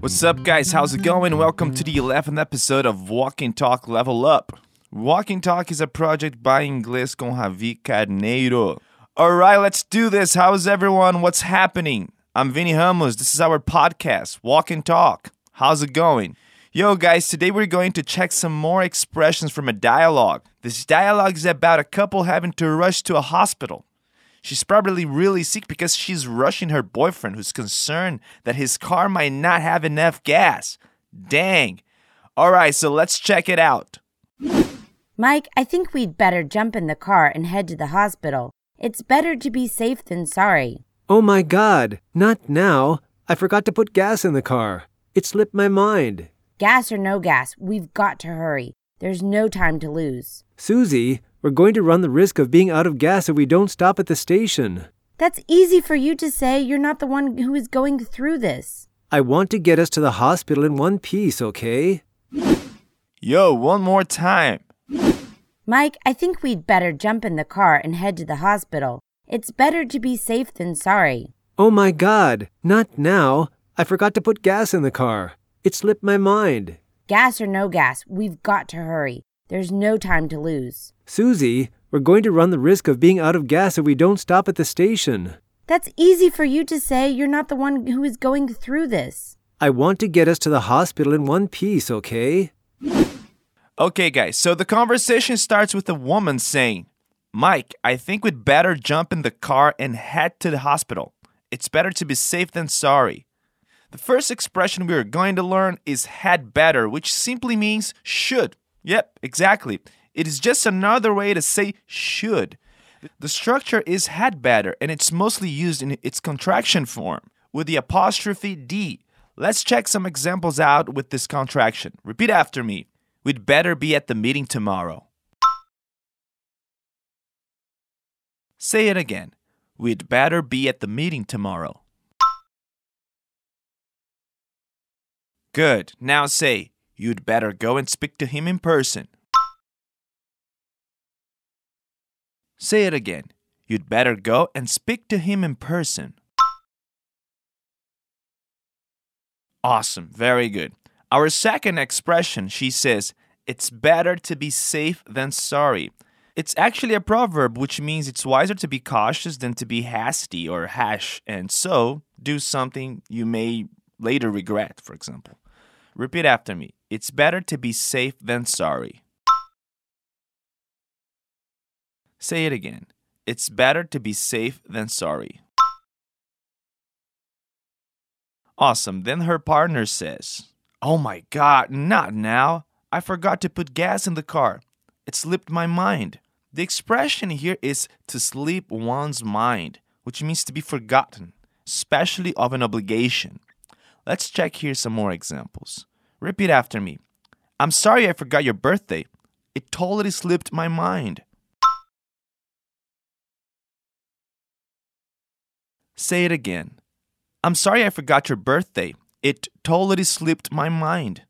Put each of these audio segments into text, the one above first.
What's up, guys? How's it going? Welcome to the 11th episode of Walk and Talk Level Up. Walk and Talk is a project by Inglês com Javi Carneiro. All right, let's do this. How's everyone? What's happening? I'm Vinny Ramos. This is our podcast, Walk and Talk. How's it going? Yo, guys, today we're going to check some more expressions from a dialogue. This dialogue is about a couple having to rush to a hospital. She's probably really sick because she's rushing her boyfriend who's concerned that his car might not have enough gas. Dang. All right, so let's check it out. Mike, I think we'd better jump in the car and head to the hospital. It's better to be safe than sorry. Oh my god, not now. I forgot to put gas in the car. It slipped my mind. Gas or no gas, we've got to hurry. There's no time to lose. Susie, we're going to run the risk of being out of gas if we don't stop at the station. That's easy for you to say. You're not the one who is going through this. I want to get us to the hospital in one piece, okay? Yo, one more time. Mike, I think we'd better jump in the car and head to the hospital. It's better to be safe than sorry. Oh my god, not now. I forgot to put gas in the car. It slipped my mind. Gas or no gas, we've got to hurry. There's no time to lose. Susie, we're going to run the risk of being out of gas if we don't stop at the station. That's easy for you to say. You're not the one who is going through this. I want to get us to the hospital in one piece, okay? Okay, guys, so the conversation starts with a woman saying, Mike, I think we'd better jump in the car and head to the hospital. It's better to be safe than sorry. The first expression we are going to learn is had better, which simply means should. Yep, exactly. It is just another way to say should. The structure is had better and it's mostly used in its contraction form with the apostrophe D. Let's check some examples out with this contraction. Repeat after me. We'd better be at the meeting tomorrow. Say it again. We'd better be at the meeting tomorrow. Good. Now say, you'd better go and speak to him in person. Say it again. You'd better go and speak to him in person. Awesome. Very good. Our second expression, she says, it's better to be safe than sorry. It's actually a proverb which means it's wiser to be cautious than to be hasty or hash, and so do something you may later regret, for example. Repeat after me. It's better to be safe than sorry. Say it again. It's better to be safe than sorry. Awesome. Then her partner says, Oh my god, not now. I forgot to put gas in the car. It slipped my mind. The expression here is to slip one's mind, which means to be forgotten, especially of an obligation. Let's check here some more examples. Repeat after me. I'm sorry I forgot your birthday. It totally slipped my mind. Say it again. I'm sorry I forgot your birthday. It totally slipped my mind.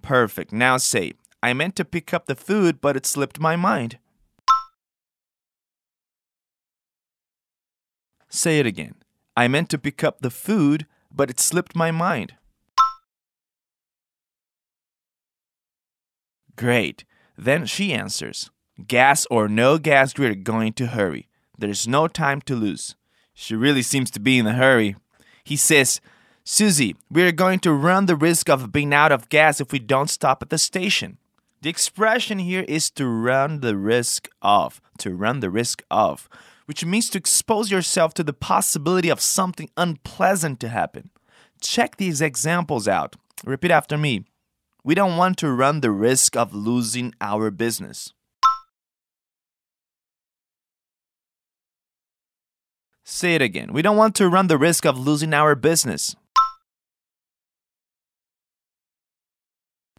Perfect. Now say, I meant to pick up the food, but it slipped my mind. Say it again. I meant to pick up the food, but it slipped my mind. Great. Then she answers, Gas or no gas, we're going to hurry. There's no time to lose. She really seems to be in a hurry. He says, Susie, we're going to run the risk of being out of gas if we don't stop at the station. The expression here is to run the risk of, to run the risk of, which means to expose yourself to the possibility of something unpleasant to happen. Check these examples out. Repeat after me. We don't want to run the risk of losing our business. Say it again. We don't want to run the risk of losing our business.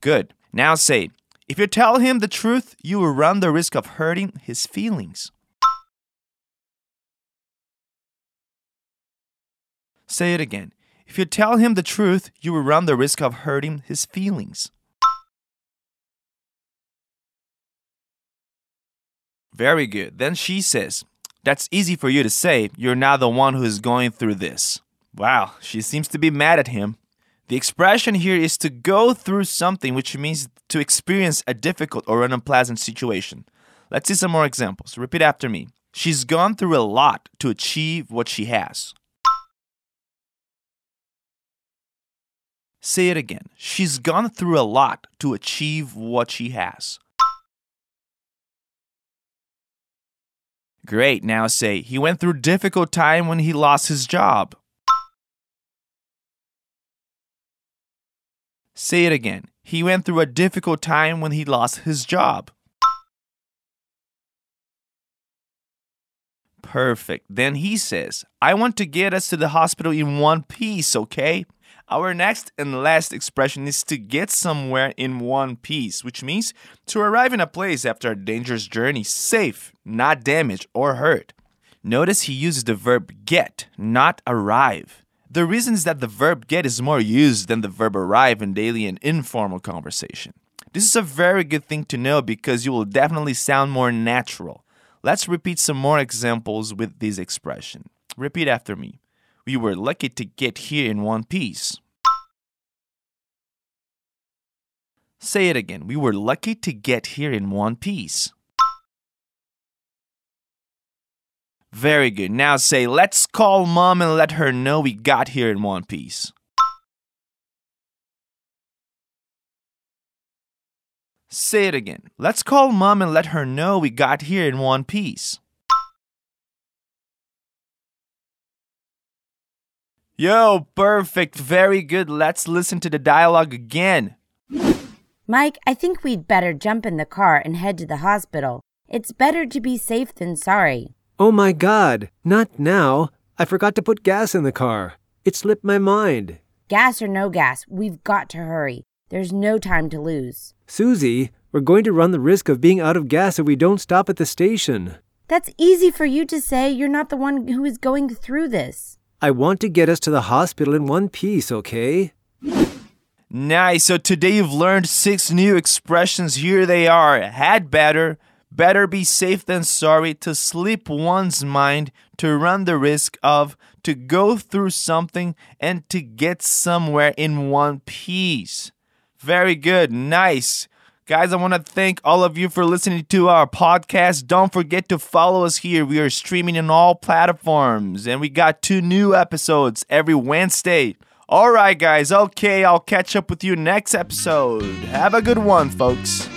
Good. Now say, if you tell him the truth, you will run the risk of hurting his feelings. Say it again. If you tell him the truth, you will run the risk of hurting his feelings. Very good. Then she says, That's easy for you to say. You're not the one who's going through this. Wow, she seems to be mad at him. The expression here is to go through something, which means to experience a difficult or an unpleasant situation. Let's see some more examples. Repeat after me. She's gone through a lot to achieve what she has. Say it again. She's gone through a lot to achieve what she has. Great. Now say, he went through difficult time when he lost his job. Say it again. He went through a difficult time when he lost his job. Perfect. Then he says, I want to get us to the hospital in one piece, okay? Our next and last expression is to get somewhere in one piece, which means to arrive in a place after a dangerous journey safe, not damaged or hurt. Notice he uses the verb get, not arrive. The reason is that the verb get is more used than the verb arrive in daily and informal conversation. This is a very good thing to know because you will definitely sound more natural. Let's repeat some more examples with this expression. Repeat after me. We were lucky to get here in one piece. Say it again. We were lucky to get here in one piece. Very good. Now say, let's call mom and let her know we got here in one piece. Say it again. Let's call mom and let her know we got here in one piece. Yo, perfect. Very good. Let's listen to the dialogue again. Mike, I think we'd better jump in the car and head to the hospital. It's better to be safe than sorry. Oh my god, not now. I forgot to put gas in the car. It slipped my mind. Gas or no gas, we've got to hurry. There's no time to lose. Susie, we're going to run the risk of being out of gas if we don't stop at the station. That's easy for you to say. You're not the one who is going through this. I want to get us to the hospital in one piece, okay? Nice. So today you've learned six new expressions. Here they are had better, better be safe than sorry, to slip one's mind, to run the risk of, to go through something, and to get somewhere in one piece. Very good. Nice. Guys, I want to thank all of you for listening to our podcast. Don't forget to follow us here. We are streaming on all platforms, and we got two new episodes every Wednesday. All right, guys. Okay, I'll catch up with you next episode. Have a good one, folks.